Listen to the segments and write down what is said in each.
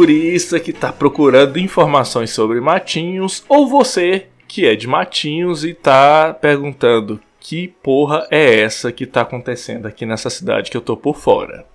Turista que está procurando informações sobre Matinhos, ou você que é de Matinhos e está perguntando que porra é essa que está acontecendo aqui nessa cidade que eu tô por fora.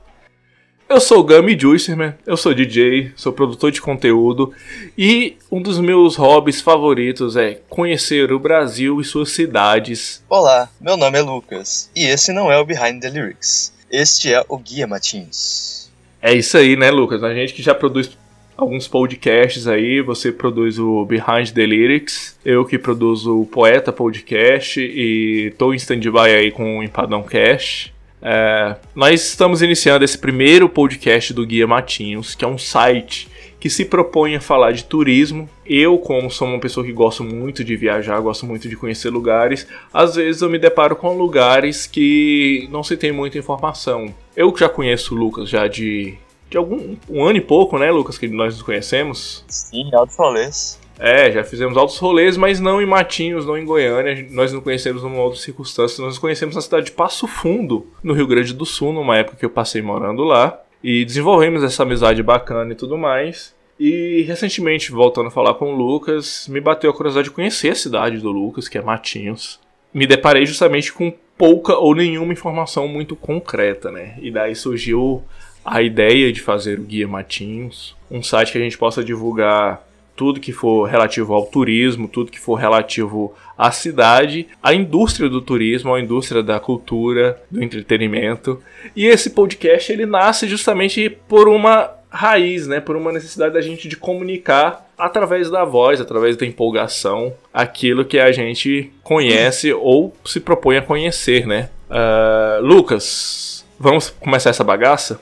Eu sou o Gummy Juicerman, eu sou DJ, sou produtor de conteúdo e um dos meus hobbies favoritos é conhecer o Brasil e suas cidades. Olá, meu nome é Lucas e esse não é o Behind the Lyrics, este é o Guia Matinhos. É isso aí, né, Lucas? A gente que já produz alguns podcasts aí, você produz o Behind the Lyrics, eu que produzo o Poeta Podcast e tô em stand-by aí com o Empadão Cast. É, nós estamos iniciando esse primeiro podcast do Guia Matinhos, que é um site que se propõe a falar de turismo. Eu, como sou uma pessoa que gosto muito de viajar, gosto muito de conhecer lugares, às vezes eu me deparo com lugares que não se tem muita informação. Eu já conheço o Lucas já de, de algum um ano e pouco, né, Lucas, que nós nos conhecemos. Sim, altos rolês. É, já fizemos altos rolês, mas não em Matinhos, não em Goiânia. Nós não conhecemos numa outra circunstância. Nós nos conhecemos na cidade de Passo Fundo, no Rio Grande do Sul, numa época que eu passei morando lá. E desenvolvemos essa amizade bacana e tudo mais. E recentemente, voltando a falar com o Lucas, me bateu a curiosidade de conhecer a cidade do Lucas, que é Matinhos. Me deparei justamente com pouca ou nenhuma informação muito concreta, né? E daí surgiu a ideia de fazer o Guia Matinhos, um site que a gente possa divulgar tudo que for relativo ao turismo, tudo que for relativo à cidade, à indústria do turismo, à indústria da cultura, do entretenimento. E esse podcast ele nasce justamente por uma raiz, né, por uma necessidade da gente de comunicar através da voz, através da empolgação, aquilo que a gente conhece ou se propõe a conhecer, né? Uh, Lucas, vamos começar essa bagaça?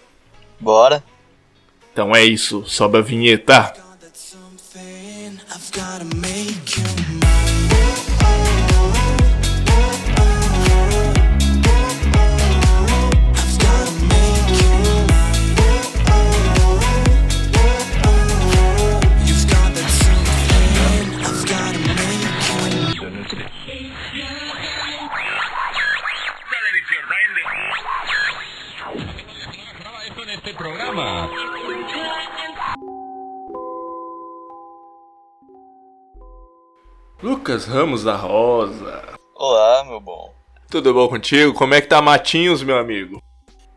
Bora. Então é isso, sobe a vinheta. Lucas Ramos da Rosa. Olá, meu bom. Tudo bom contigo? Como é que tá Matinhos, meu amigo?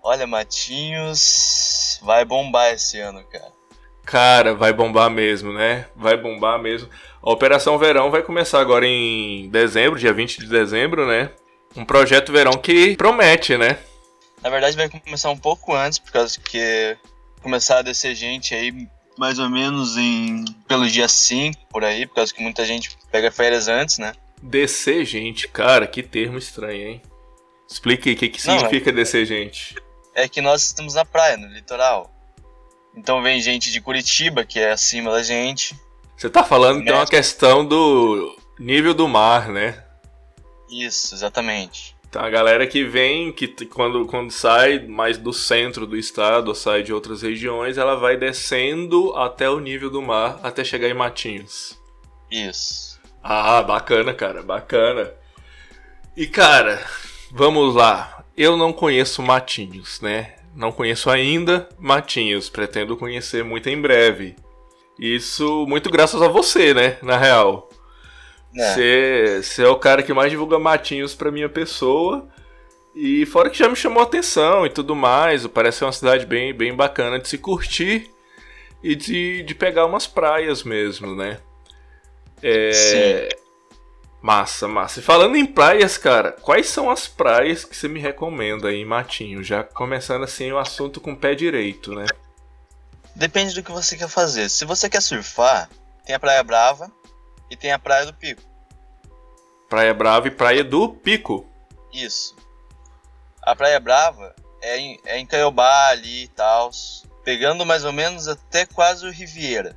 Olha, Matinhos vai bombar esse ano, cara. Cara, vai bombar mesmo, né? Vai bombar mesmo. A Operação Verão vai começar agora em dezembro, dia 20 de dezembro, né? Um projeto verão que promete, né? Na verdade vai começar um pouco antes, por causa que começar a descer gente aí mais ou menos em pelo dia 5, por aí, por causa que muita gente pega férias antes, né? Descer gente, cara, que termo estranho, hein? Explique o que, que significa é... descer gente. É que nós estamos na praia, no litoral. Então vem gente de Curitiba, que é acima da gente. Você tá falando que é uma questão do nível do mar, né? Isso, exatamente. Então a galera que vem, que quando, quando sai mais do centro do estado, ou sai de outras regiões, ela vai descendo até o nível do mar, até chegar em Matinhos. Isso. Ah, bacana, cara, bacana. E cara, vamos lá. Eu não conheço Matinhos, né? Não conheço ainda Matinhos, pretendo conhecer muito em breve. Isso muito graças a você, né? Na real. Você, você é o cara que mais divulga matinhos pra minha pessoa. E fora que já me chamou a atenção e tudo mais. Parece ser uma cidade bem, bem bacana de se curtir e de, de pegar umas praias mesmo, né? É. Sim. Massa, massa. E falando em praias, cara, quais são as praias que você me recomenda aí em Matinho? Já começando assim o assunto com o pé direito, né? Depende do que você quer fazer. Se você quer surfar, tem a Praia Brava, e tem a Praia do Pico. Praia Brava e Praia do Pico. Isso. A Praia Brava é em, é em Caiobá ali e tal, pegando mais ou menos até quase o Riviera,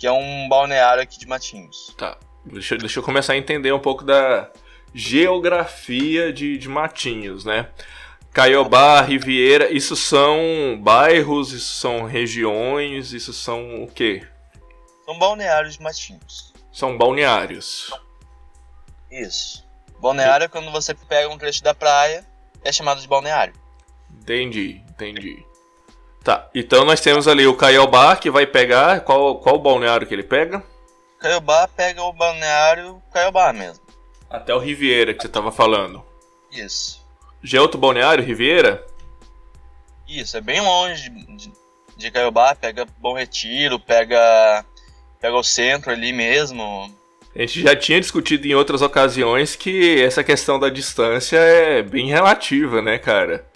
que é um balneário aqui de Matinhos. Tá. Deixa, deixa eu começar a entender um pouco da geografia de, de Matinhos, né? Caiobá, Riviera, isso são bairros, isso são regiões, isso são o quê? São balneários de Matinhos. São balneários. Isso. Balneário é quando você pega um trecho da praia, é chamado de balneário. Entendi, entendi. Tá, então nós temos ali o Caiobá que vai pegar. Qual, qual balneário que ele pega? Caiobá pega o balneário Caiobá mesmo. Até o Riviera que você tava falando. Isso. Já é outro balneário, Riviera? Isso, é bem longe de, de Caiobá, pega Bom Retiro, pega, pega o centro ali mesmo. A gente já tinha discutido em outras ocasiões que essa questão da distância é bem relativa, né, cara?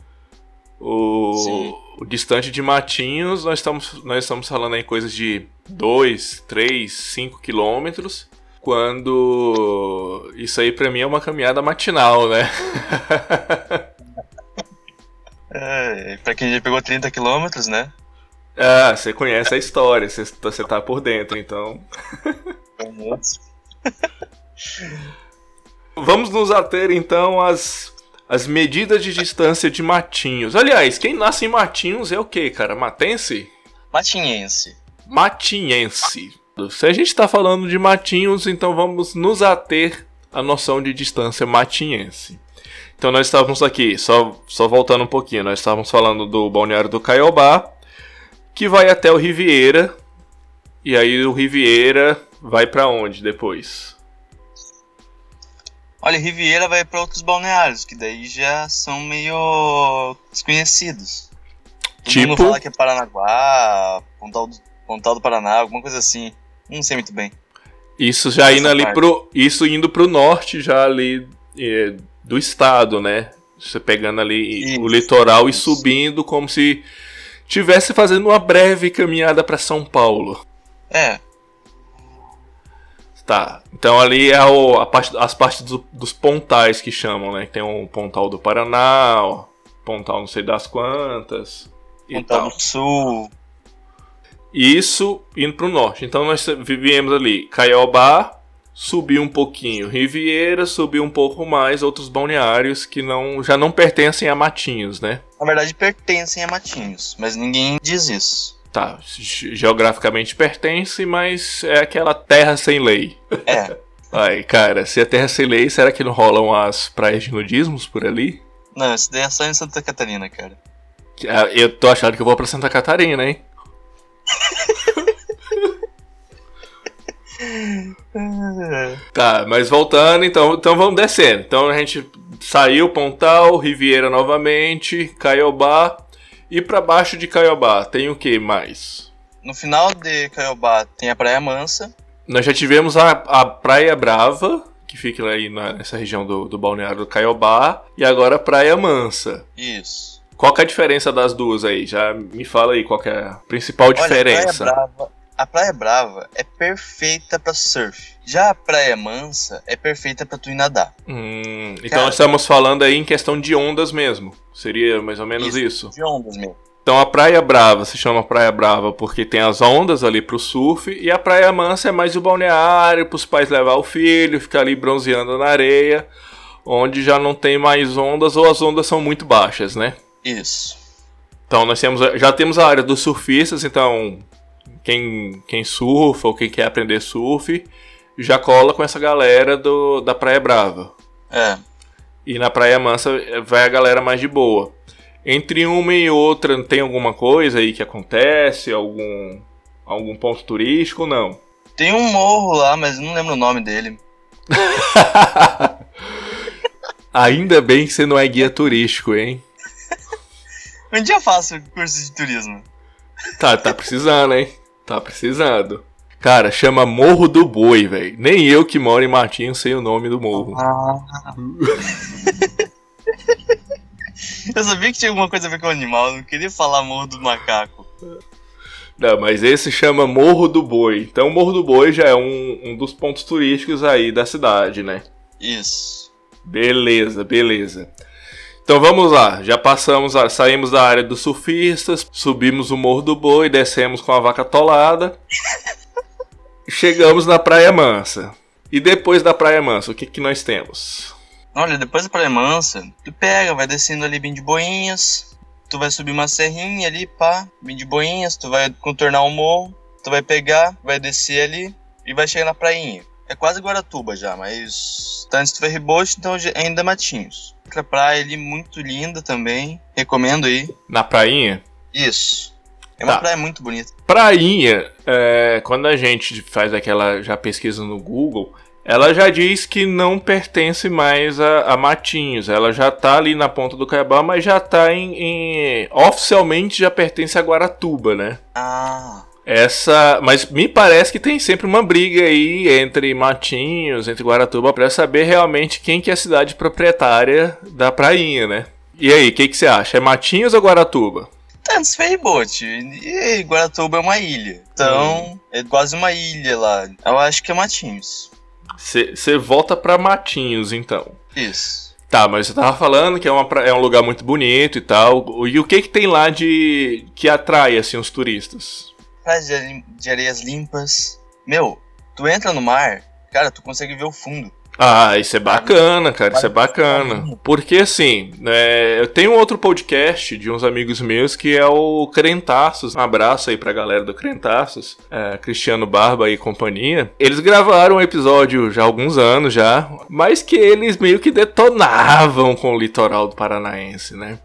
O, o distante de Matinhos, nós estamos, nós estamos falando em coisas de 2, 3, 5 quilômetros. Quando isso aí pra mim é uma caminhada matinal, né? é, pra quem já pegou 30 quilômetros, né? Ah, você conhece a história, você, você tá por dentro, então. Vamos nos ater então às, às medidas de distância de Matinhos. Aliás, quem nasce em Matinhos é o quê, cara? Matense? Matinhense. Matinhense. Se a gente está falando de Matinhos, então vamos nos ater à noção de distância matinhense. Então nós estávamos aqui, só, só voltando um pouquinho, nós estávamos falando do balneário do Caiobá, que vai até o Riviera, e aí o Riviera vai para onde depois? Olha, Riviera vai para outros balneários, que daí já são meio desconhecidos. Todo tipo... mundo fala que é Paranaguá, Pontal do, Pontal do Paraná, alguma coisa assim. Não sei muito bem. Isso já indo ali pro. Isso indo pro norte já ali é, do estado, né? Você pegando ali isso, o litoral isso. e subindo como se tivesse fazendo uma breve caminhada para São Paulo. É. Tá. Então ali é o, a parte, as partes do, dos pontais que chamam, né? Tem o um pontal do Paraná, o pontal não sei das quantas. Pontal do Sul. Isso indo para o norte. Então nós vivíamos ali Caiobá, subiu um pouquinho Riviera, subiu um pouco mais outros balneários que não já não pertencem a Matinhos, né? Na verdade pertencem a Matinhos, mas ninguém diz isso. Tá, geograficamente pertence, mas é aquela terra sem lei. É. Ai, cara, se é terra sem lei, será que não rolam as praias de nudismos por ali? Não, isso daí é só em Santa Catarina, cara. Ah, eu tô achando que eu vou pra Santa Catarina, hein? tá, mas voltando, então, então vamos descendo. Então a gente saiu Pontal, Riviera novamente, Caiobá e para baixo de Caiobá tem o que mais? No final de Caiobá tem a Praia Mansa. Nós já tivemos a, a Praia Brava, que fica aí nessa região do, do balneário do Caiobá, e agora a Praia Mansa. Isso. Qual que é a diferença das duas aí? Já me fala aí qual é a principal Olha, diferença. Praia, Brava, a Praia Brava é perfeita para surf. Já a Praia Mansa é perfeita para tu ir nadar. Hum, então nós estamos falando aí em questão de ondas mesmo. Seria mais ou menos isso? isso? De ondas mesmo. Então a Praia Brava se chama Praia Brava porque tem as ondas ali pro surf e a Praia Mansa é mais o balneário para os pais levar o filho, ficar ali bronzeando na areia, onde já não tem mais ondas ou as ondas são muito baixas, né? Isso. Então nós temos, já temos a área dos surfistas, então quem, quem surfa ou quem quer aprender surf já cola com essa galera do, da Praia Brava. É. E na Praia Mansa vai a galera mais de boa. Entre uma e outra tem alguma coisa aí que acontece? Algum, algum ponto turístico ou não? Tem um morro lá, mas não lembro o nome dele. Ainda bem que você não é guia turístico, hein? Um dia eu faço curso de turismo. Tá, tá precisando, hein? Tá precisando. Cara, chama Morro do Boi, velho. Nem eu que moro em Matinho sei o nome do morro. Ah. eu sabia que tinha alguma coisa a ver com o animal, eu não queria falar Morro do Macaco. Não, mas esse chama Morro do Boi. Então, Morro do Boi já é um, um dos pontos turísticos aí da cidade, né? Isso. Beleza, beleza. Então vamos lá, já passamos, saímos da área dos surfistas, subimos o Morro do Boi, descemos com a vaca atolada, chegamos na Praia Mansa. E depois da Praia Mansa, o que, que nós temos? Olha, depois da Praia Mansa, tu pega, vai descendo ali bem de boinhas, tu vai subir uma serrinha ali, pá, bem de boinhas, tu vai contornar o morro, tu vai pegar, vai descer ali e vai chegar na prainha. É quase Guaratuba já, mas tá antes do ferryboat, então ainda é Matinhos. Outra praia ali muito linda também, recomendo aí. Na prainha? Isso. É uma Tá. praia muito bonita. Prainha, é, quando a gente faz aquela já pesquisa no Google, ela já diz que não pertence mais a, a Matinhos. Ela já tá ali na ponta do Caiabá, mas já tá em, em- Oficialmente já pertence a Guaratuba, né? Ah, Essa. Mas me parece que tem sempre uma briga aí entre Matinhos, entre Guaratuba, pra saber realmente quem que é a cidade proprietária da prainha, né? E aí, o que, que você acha? É Matinhos ou Guaratuba? tá nos ferryboat. E Guaratuba é uma ilha. Então, é quase uma ilha lá. Eu acho que é Matinhos. Você volta pra Matinhos, então. Isso. Tá, mas você tava falando que é, uma, é um lugar muito bonito e tal. E o que que tem lá de que atrai assim os turistas? Praias de, areias limpas. Meu, tu entra no mar, cara, tu consegue ver o fundo. Ah, isso é bacana, cara, isso é bacana. Porque assim, é, eu tenho outro podcast de uns amigos meus que é o Crentaços. Um abraço aí pra galera do Crentaços, é, Cristiano Barba e companhia. Eles gravaram um episódio já há alguns anos já, mas que eles meio que detonavam com o litoral do Paranaense, né?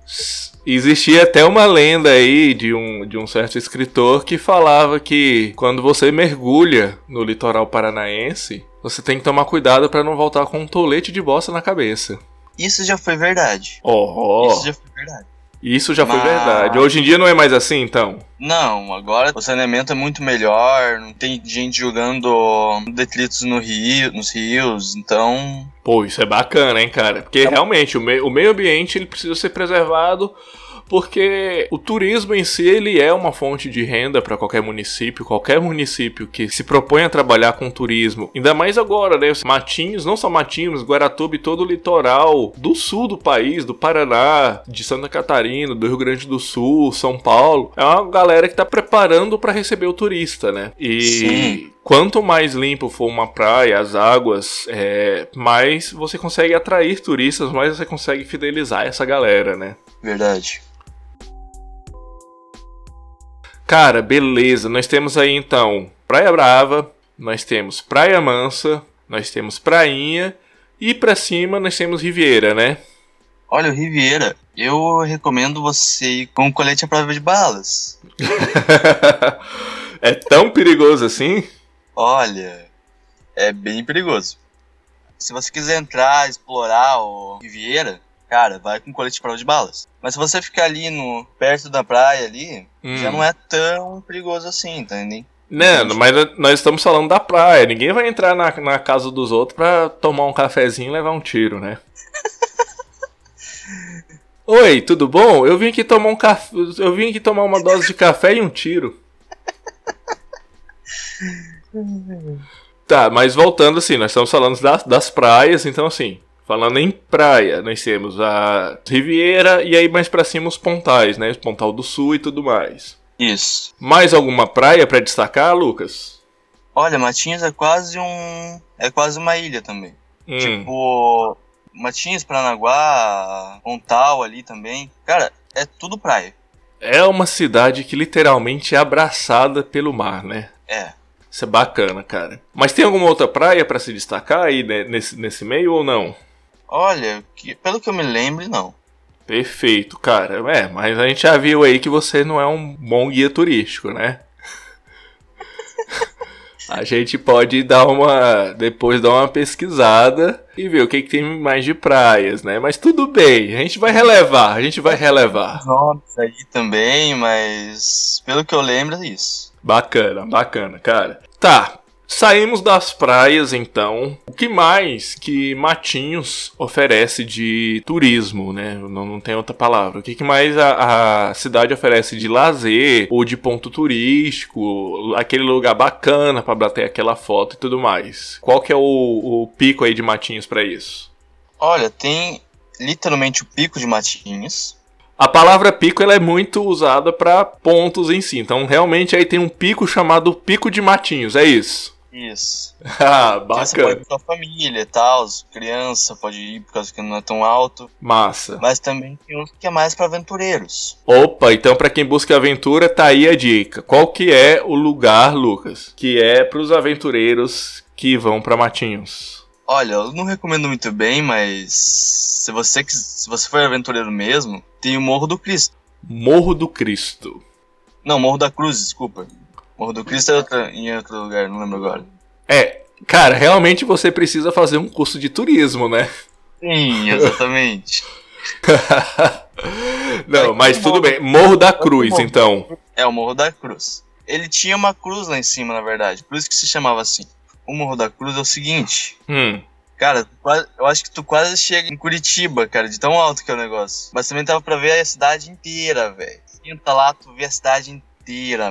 Existia até uma lenda aí de um, de um certo escritor que falava que quando você mergulha no litoral paranaense, você tem que tomar cuidado pra não voltar com um tolete de bosta na cabeça. Isso já foi verdade. Oh, Isso já foi verdade. Isso já foi Mas- verdade. Hoje em dia não é mais assim, então? Não, agora o saneamento é muito melhor, não tem gente jogando detritos no rio, nos rios, então Pô, isso é bacana, hein, cara? Porque realmente o, me- o meio ambiente ele precisa ser preservado porque o turismo em si ele é uma fonte de renda para qualquer município, qualquer município que se propõe a trabalhar com turismo. Ainda mais agora, né? Matinhos, não só Matinhos, Guaratuba e todo o litoral do sul do país, do Paraná, de Santa Catarina, do Rio Grande do Sul, São Paulo. É uma galera que tá preparando para receber o turista, né? E Sim. Quanto mais limpo for uma praia, as águas, é, mais você consegue atrair turistas, mais você consegue fidelizar essa galera, né? verdade. Cara, beleza. Nós temos aí então Praia Brava, nós temos Praia Mansa, nós temos Prainha e pra cima nós temos Riviera, né? Olha, o Riviera, eu recomendo você ir com colete à prova de balas. é tão perigoso assim? Olha, é bem perigoso. Se você quiser entrar, explorar o Riviera, cara, vai com colete à prova de balas. Mas se você ficar ali no perto da praia ali, Hum. já não é tão perigoso assim, entendendo? Não, mas nós estamos falando da praia. Ninguém vai entrar na, na casa dos outros pra tomar um cafezinho e levar um tiro, né? Oi, tudo bom? Eu vim aqui tomar um café. Eu vim aqui tomar uma dose de café e um tiro. Tá, mas voltando assim, nós estamos falando das, das praias, então assim, falando em praia, nós temos a Riviera e aí mais pra cima os pontais, né? Os Pontal do Sul e tudo mais. Isso. Mais alguma praia pra destacar, Lucas? Olha, Matinhos é quase um. É quase uma ilha também. Hum. Tipo, Matinhos, Paranaguá, Pontal ali também. Cara, é tudo praia. É uma cidade que literalmente é abraçada pelo mar, né? É. Isso é bacana, cara. Mas tem alguma outra praia pra se destacar aí né, nesse, nesse meio ou não? Olha, que, pelo que eu me lembro, não. Perfeito, cara. É, mas a gente já viu aí que você não é um bom guia turístico, né? A gente pode dar uma. depois dar uma pesquisada e ver o que, que tem mais de praias, né? Mas tudo bem, a gente vai relevar, a gente vai relevar. Nomes aí também, mas pelo que eu lembro é isso. Bacana, bacana, cara. Tá, saímos das praias então. O que mais que Matinhos oferece de turismo, né? Não, não tem outra palavra. O que, que mais a, a cidade oferece de lazer ou de ponto turístico, aquele lugar bacana pra bater aquela foto e tudo mais? Qual que é o, o pico aí de Matinhos pra isso? Olha, tem literalmente o pico de Matinhos. A palavra pico ela é muito usada pra pontos em si. Então, realmente aí tem um pico chamado Pico de Matinhos, é isso. Isso. Ah, Que Você pode ir bacana. com a família e tal, criança pode ir por causa que não é tão alto. Massa. Mas também tem outro que é mais para aventureiros. Opa, então pra quem busca aventura, tá aí a dica. Qual que é o lugar, Lucas? Que é pros aventureiros que vão pra Matinhos. Olha, eu não recomendo muito bem, mas se você quis- se você for aventureiro mesmo, tem o Morro do Cristo. Morro do Cristo. Não, Morro da Cruz, desculpa. Morro do Cristo é outra, em outro lugar, não lembro agora. É, cara, realmente você precisa fazer um curso de turismo, né? Sim, exatamente. não, mas tudo bem. Morro da Cruz, então. É, o Morro da Cruz. Ele tinha uma cruz lá em cima, na verdade. Por isso que se chamava assim. O Morro da Cruz é o seguinte. Hum. Cara, eu acho que tu quase chega em Curitiba, cara, de tão alto que é o negócio. Mas também tava pra ver a cidade inteira, velho. Senta lá, tu vê a cidade inteira,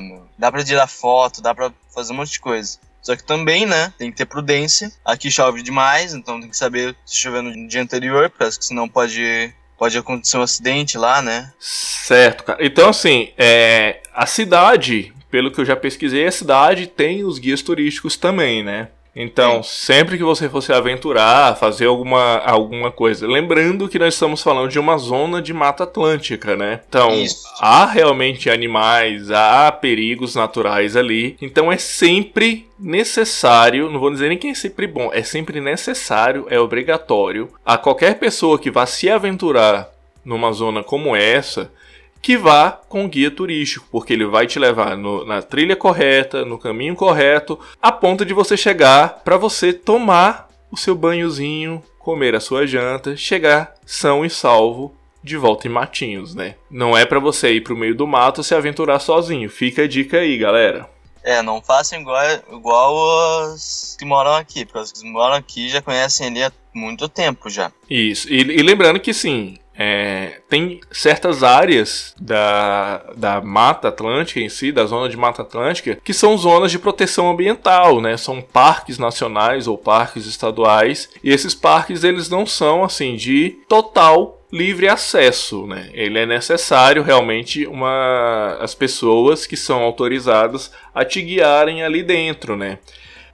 meu. Dá pra tirar foto, dá pra fazer um monte de coisa. Só que também, né, tem que ter prudência. Aqui chove demais, então tem que saber se chover no dia anterior, porque senão pode pode acontecer um acidente lá, né? Certo, cara. Então, assim, é, a cidade, pelo que eu já pesquisei, a cidade tem os guias turísticos também, né? Então, Sim. sempre que você for se aventurar, fazer alguma, alguma coisa. Lembrando que nós estamos falando de uma zona de mata atlântica, né? Então, Isso. há realmente animais, há perigos naturais ali. Então, é sempre necessário, não vou dizer nem que é sempre bom, é sempre necessário, é obrigatório a qualquer pessoa que vá se aventurar numa zona como essa que vá com guia turístico, porque ele vai te levar no, na trilha correta, no caminho correto, a ponto de você chegar para você tomar o seu banhozinho, comer a sua janta, chegar são e salvo de volta em Matinhos, né? Não é para você ir pro meio do mato se aventurar sozinho. Fica a dica aí, galera. É, não façam igual, igual os que moram aqui, porque os que moram aqui já conhecem ali há muito tempo já. Isso, e, e lembrando que sim, é, tem certas áreas da, da Mata Atlântica em si, da zona de Mata Atlântica, que são zonas de proteção ambiental, né? São parques nacionais ou parques estaduais. E esses parques eles não são assim de total livre acesso, né? Ele é necessário realmente uma as pessoas que são autorizadas a te guiarem ali dentro, né?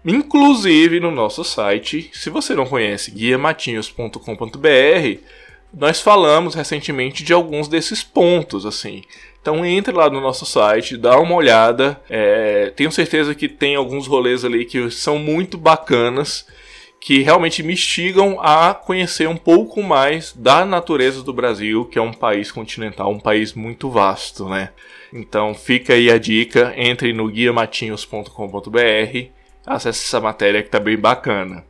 Inclusive no nosso site, se você não conhece guiamatinhos.com.br, nós falamos recentemente de alguns desses pontos, assim. Então entre lá no nosso site, dá uma olhada. É, tenho certeza que tem alguns rolês ali que são muito bacanas, que realmente me instigam a conhecer um pouco mais da natureza do Brasil, que é um país continental, um país muito vasto, né? Então fica aí a dica, entre no guiamatinhos.com.br, acesse essa matéria que tá bem bacana.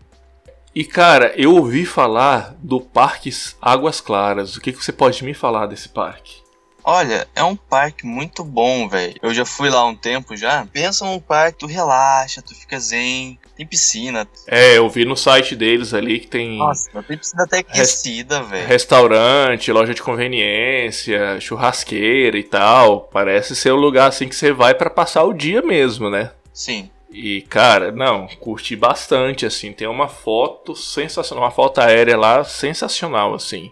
E cara, eu ouvi falar do Parque Águas Claras. O que, que você pode me falar desse parque? Olha, é um parque muito bom, velho. Eu já fui lá um tempo já. Pensa num parque, tu relaxa, tu fica zen, tem piscina. É, eu vi no site deles ali que tem. Nossa, tem piscina até aquecida, velho. Restaurante, loja de conveniência, churrasqueira e tal. Parece ser um lugar assim que você vai para passar o dia mesmo, né? Sim. E, cara, não, curti bastante, assim. Tem uma foto sensacional, uma foto aérea lá sensacional, assim.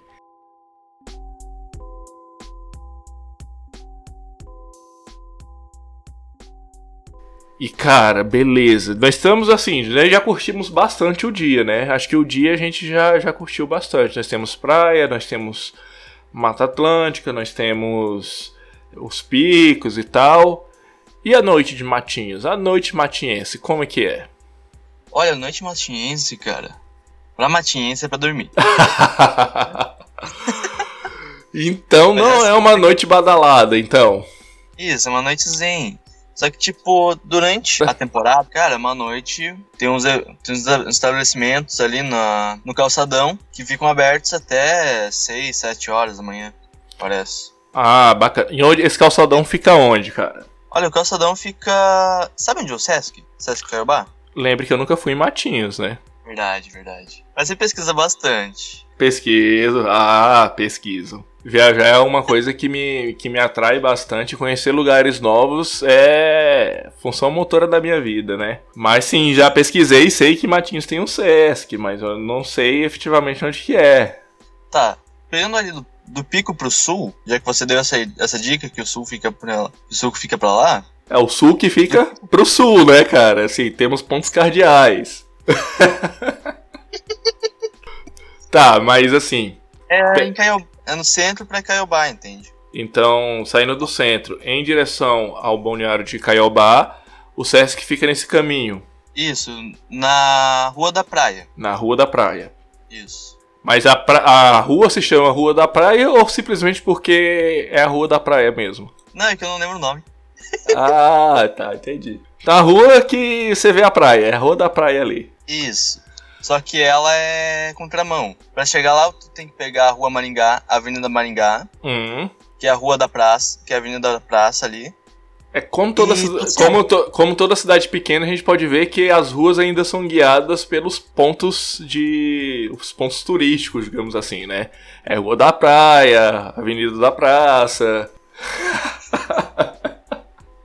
E cara, beleza. Nós estamos assim, né, já curtimos bastante o dia, né? Acho que o dia a gente já, já curtiu bastante. Nós temos praia, nós temos Mata Atlântica, nós temos os picos e tal. E a noite de Matinhos? A noite matinhense, como é que é? Olha, a noite matinhense, cara. Pra matinhense é pra dormir. então não assim, é uma noite badalada, então. Isso, é uma noite zen. Só que, tipo, durante a temporada, cara, é uma noite. Tem uns, tem uns estabelecimentos ali na, no calçadão que ficam abertos até 6, 7 horas da manhã, parece. Ah, bacana. E onde, esse calçadão fica onde, cara? Olha, o calçadão fica. Sabe onde é o Sesc? Sesc Caiobá? Lembre que eu nunca fui em Matinhos, né? Verdade, verdade. Mas você pesquisa bastante. Pesquiso, ah, pesquiso. Viajar é uma coisa que me, que me atrai bastante. Conhecer lugares novos é função motora da minha vida, né? Mas sim, já pesquisei e sei que Matinhos tem um Sesc, mas eu não sei efetivamente onde que é. Tá, pegando ali do do pico pro sul, já que você deu essa, essa dica que o sul fica pra, o sul fica para lá. É o sul que fica pro sul, né, cara? Assim, temos pontos cardeais. tá, mas assim. É, em Caio, é no centro para Caiobá, entende? Então, saindo do centro em direção ao balneário de Caiobá, o Sesc fica nesse caminho. Isso, na Rua da Praia. Na Rua da Praia. Isso. Mas a, pra... a rua se chama Rua da Praia ou simplesmente porque é a Rua da Praia mesmo? Não, é que eu não lembro o nome. Ah, tá, entendi. Tá a rua que você vê a praia, é a rua da praia ali. Isso. Só que ela é contramão. Pra chegar lá, tu tem que pegar a rua Maringá, a Avenida Maringá, Hum. que é a rua da praça, que é a Avenida da Praça ali. É como toda, como, to- como toda cidade pequena, a gente pode ver que as ruas ainda são guiadas pelos pontos de. os pontos turísticos, digamos assim, né? É Rua da Praia, Avenida da Praça.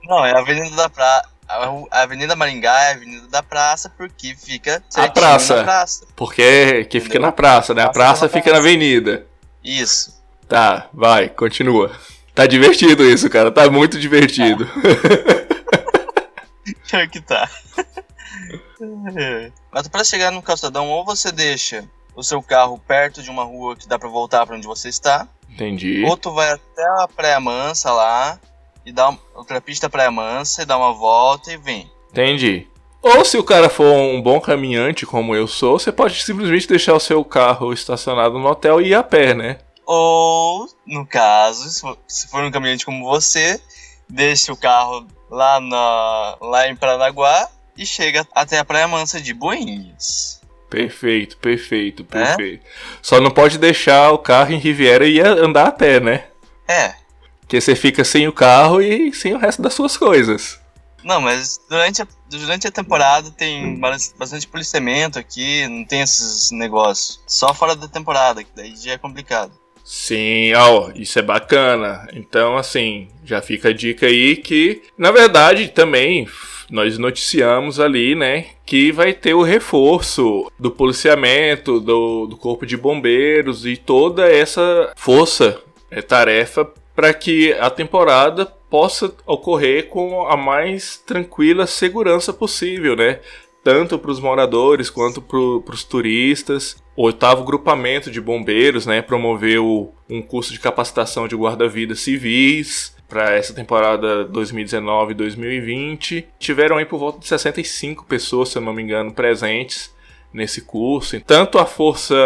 Não, é a Avenida da Praça. A a Avenida Maringá é a Avenida da Praça porque fica certinho praça. na praça. Porque que fica na praça, né? A Praça praça da fica na praça. avenida. Isso. Tá, vai, continua. Tá divertido isso, cara. Tá muito divertido. Pior que tá. Mas pra chegar no calçadão, ou você deixa o seu carro perto de uma rua que dá pra voltar pra onde você está, Entendi. ou tu vai até a Praia Mansa lá e dá outra pista Praia Mansa e dá uma volta e vem. Entendi. Ou se o cara for um bom caminhante, como eu sou, você pode simplesmente deixar o seu carro estacionado no hotel e ir a pé, né? Ou, no caso, se for, um caminhante como você, deixa o carro lá, na, lá em Paranaguá e chega até a Praia Mansa de Boinhas. Perfeito, perfeito, É? perfeito. Só não pode deixar o carro em Riviera e andar a pé, né? É, Porque você fica sem o carro e sem o resto das suas coisas. Não, mas durante a, durante a temporada tem bas- bastante policiamento aqui, não tem esses negócios. Só fora da temporada, que daí já é complicado. Sim, ó, isso é bacana. Então, assim, já fica a dica aí que, na verdade, também nós noticiamos ali, né, que vai ter o reforço do policiamento, do, do corpo de bombeiros e toda essa força, é, tarefa para que a temporada possa ocorrer com a mais tranquila segurança possível, né? Tanto para os moradores quanto para os turistas. O oitavo grupamento de bombeiros, né, promoveu um curso de capacitação de guarda-vidas civis para essa temporada 2019-2020. Tiveram aí por volta de 65 pessoas, se eu não me engano, presentes nesse curso. Tanto a força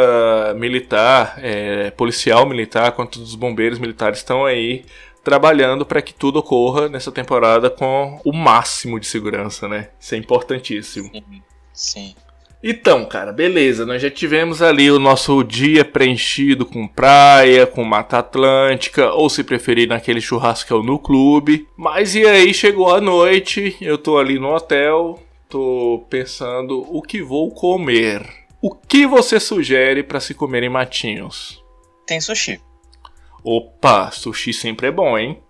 militar, é, policial militar, quanto os bombeiros militares estão aí trabalhando para que tudo ocorra nessa temporada com o máximo de segurança, né? Isso é importantíssimo. Sim. Então, cara, beleza. Nós já tivemos ali o nosso dia preenchido com praia, com Mata Atlântica, ou se preferir, naquele churrascão no clube. Mas e aí chegou a noite, eu tô ali no hotel, tô pensando o que vou comer. O que você sugere para se comer em Matinhos? Tem sushi. Opa, sushi sempre é bom, hein?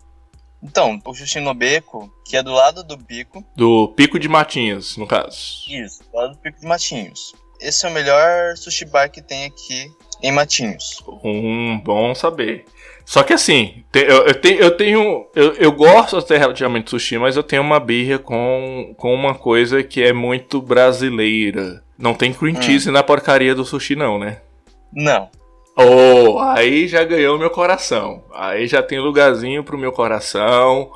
Então, o sushi no beco, que é do lado do bico. Do Pico de Matinhos, no caso. Isso, do lado do pico de Matinhos. Esse é o melhor sushi bar que tem aqui em Matinhos. Um bom saber. Só que assim, eu, eu tenho. Eu, tenho eu, eu gosto até relativamente de sushi, mas eu tenho uma birra com, com uma coisa que é muito brasileira. Não tem cream Hum. cheese na porcaria do sushi, não, né? Não. Oh, aí já ganhou meu coração. Aí já tem lugarzinho pro meu coração.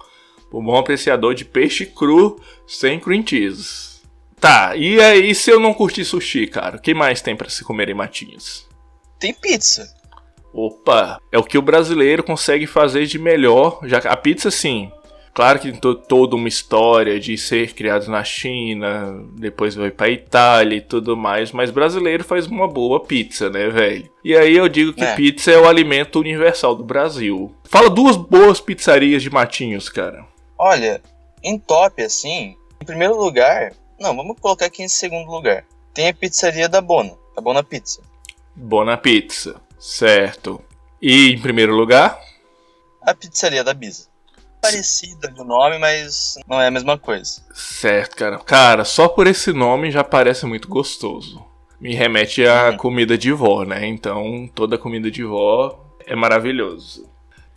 O bom apreciador de peixe cru sem cream cheese. Tá, e aí se eu não curtir sushi, cara? O que mais tem pra se comer em Matinhos? Tem pizza. Opa, é o que o brasileiro consegue fazer de melhor. Já a pizza, sim. Claro que tem to- toda uma história de ser criado na China, depois vai pra Itália e tudo mais, mas brasileiro faz uma boa pizza, né, velho? E aí eu digo que É. pizza é o alimento universal do Brasil. Fala duas boas pizzarias de Matinhos, cara. Olha, em top, assim, em primeiro lugar. Não, vamos colocar aqui em segundo lugar. Tem a pizzaria da Bona. A Bona Pizza. Bona Pizza, certo. E em primeiro lugar? A pizzaria da Bisa. Parecida do nome, mas não é a mesma coisa. Certo, cara. Cara, só por esse nome já parece muito gostoso. Me remete à Uhum. comida de vó, né? Então, toda comida de vó é maravilhoso.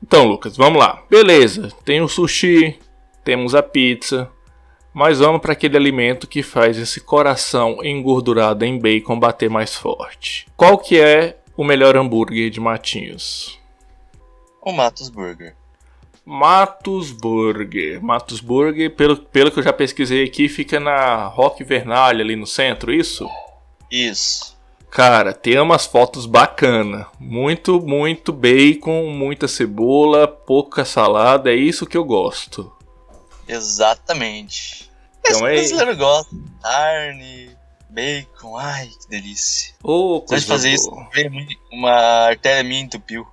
Então, Lucas, vamos lá. Beleza, tem o sushi, temos a pizza, mas vamos para aquele alimento que faz esse coração engordurado em bacon bater mais forte. Qual que é o melhor hambúrguer de Matinhos? O Matos Burger. Matos Burger. Matos Burger, pelo, pelo que eu já pesquisei aqui, fica na Rock Vernalha ali no centro, isso? Isso. Cara, tem umas fotos bacana. Muito, muito bacon, muita cebola, pouca salada, é isso que eu gosto. Exatamente. Então é brasileiro gosta. Carne, bacon, ai, que delícia. Ô, Pode fazer isso, boa. ver uma artéria minha entupiu.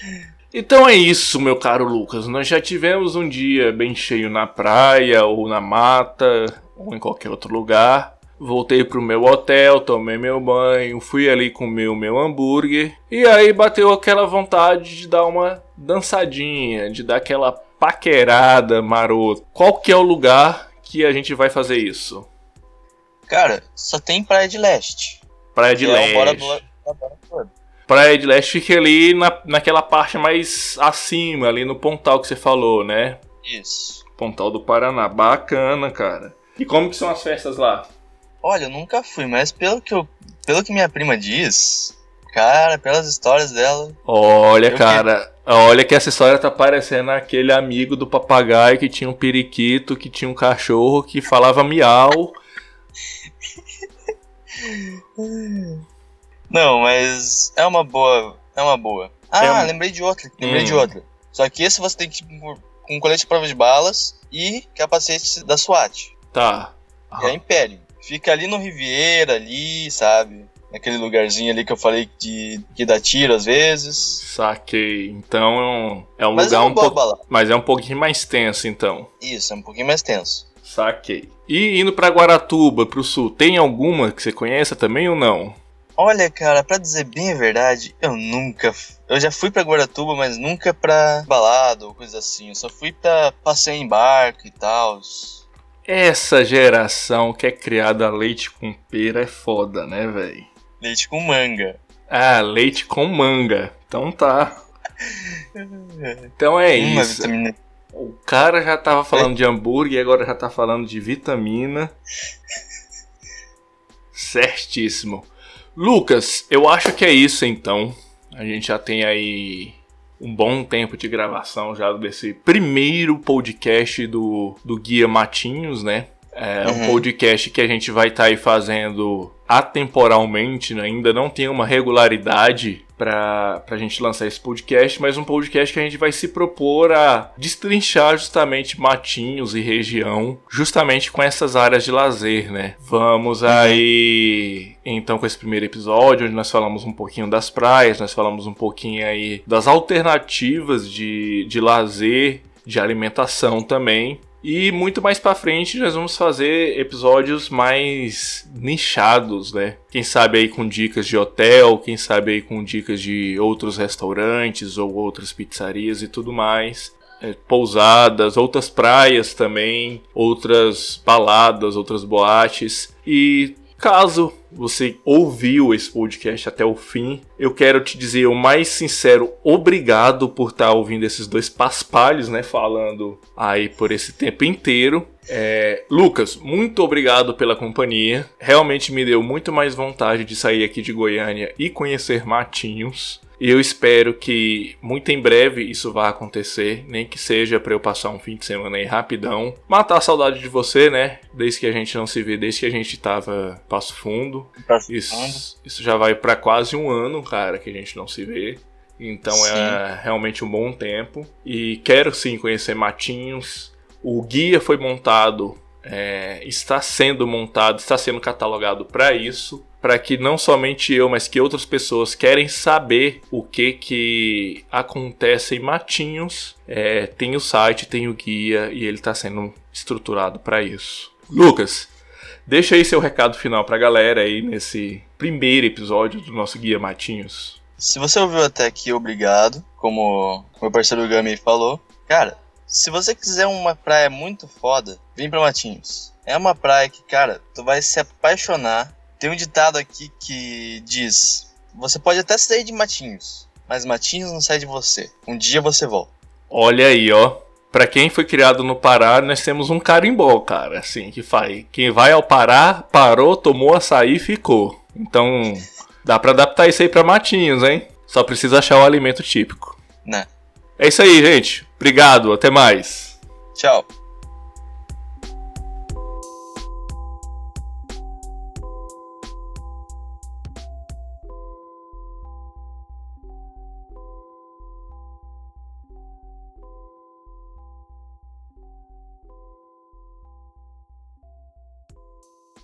Então é isso, meu caro Lucas. Nós já tivemos um dia bem cheio na praia, ou na mata, ou em qualquer outro lugar. Voltei pro meu hotel, tomei meu banho, fui ali comer o meu hambúrguer. E aí bateu aquela vontade de dar uma dançadinha, de dar aquela paquerada marota. Qual que é o lugar que a gente vai fazer isso? Cara, só tem praia de leste. Praia de é Leste. Bora- Bora Bora. Praia de Leste fica ali na, naquela parte mais acima, ali no Pontal que você falou, né? Isso. Pontal do Paraná. Bacana, cara. E como que são as festas lá? Olha, eu nunca fui, mas pelo que, eu, pelo que minha prima diz, cara, pelas histórias dela, Olha, cara, olha que essa história tá parecendo aquele amigo do papagaio que tinha um periquito, que tinha um cachorro que falava miau. Não, mas é uma boa. É uma boa. Ah, É um- lembrei de outra. Lembrei Hum. de outra. Só que esse você tem que ir com colete de prova de balas e capacete da SWAT. Tá. Que é Império. Fica ali no Riviera, ali, sabe? Naquele lugarzinho ali que eu falei de, que dá tiro às vezes. Saquei. Então é um, é um Mas é lugar uma um pouco. Mas é um pouquinho mais tenso, então. Isso, é um pouquinho mais tenso. Saquei. E indo pra Guaratuba, pro sul, tem alguma que você conheça também ou não? Olha, cara, pra dizer bem a verdade, eu nunca. Eu já fui pra Guaratuba, mas nunca pra balada ou coisa assim. Eu só fui pra passeio em barco e tal. Essa geração que é criada a leite com pera é foda, né, velho? Leite com manga. Ah, leite com manga. Então tá. Então é Uma isso. vitamina. O cara já tava falando de hambúrguer e agora já tá falando de vitamina. Certíssimo. Lucas, eu acho que é isso então. A gente já tem aí um bom tempo de gravação já desse primeiro podcast do, do Guia Matinhos, né? É um Uhum. podcast que a gente vai estar aí fazendo atemporalmente, né? ainda não tem uma regularidade para a gente lançar esse podcast, mas um podcast que a gente vai se propor a destrinchar justamente matinhos e região, justamente com essas áreas de lazer, né? Vamos aí então com esse primeiro episódio, onde nós falamos um pouquinho das praias, nós falamos um pouquinho aí das alternativas de, de lazer, de alimentação também. E muito mais pra frente nós vamos fazer episódios mais nichados, né? Quem sabe aí com dicas de hotel, quem sabe aí com dicas de outros restaurantes ou outras pizzarias e tudo mais. É, pousadas, outras praias também, outras baladas, outras boates. E caso você ouviu esse podcast até o fim, eu quero te dizer o mais sincero obrigado por estar ouvindo esses dois paspalhos, né? Falando aí por esse tempo inteiro. É, Lucas, muito obrigado pela companhia. Realmente me deu muito mais vontade de sair aqui de Goiânia e conhecer Matinhos. E eu espero que muito em breve isso vá acontecer, nem que seja para eu passar um fim de semana aí rapidão, matar a saudade de você, né? Desde que a gente não se vê, desde que a gente tava Passo Fundo. Isso, isso já vai para quase um ano, cara, que a gente não se vê. Então Sim. é realmente um bom tempo. E quero sim conhecer Matinhos. O guia foi montado, é, está sendo montado, está sendo catalogado para isso. Para que não somente eu, mas que outras pessoas querem saber o que que acontece em Matinhos. É, tem o site, tem o guia e ele está sendo estruturado para isso. Lucas, Deixa aí seu recado final pra galera aí nesse primeiro episódio do nosso Guia Matinhos. Se você ouviu até aqui, obrigado. Como meu parceiro Gami falou. Cara, se você quiser uma praia muito foda, vem pra Matinhos. É uma praia que, cara, tu vai se apaixonar. Tem um ditado aqui que diz: Você pode até sair de Matinhos, mas Matinhos não sai de você. Um dia você volta. Olha aí, ó. Pra quem foi criado no Pará, nós temos um carimbó, cara, assim, que faz. Quem vai ao Pará, parou, tomou açaí e ficou. Então, dá pra adaptar isso aí pra Matinhos, hein? Só precisa achar o alimento típico. Né? É isso aí, gente. Obrigado, até mais. Tchau.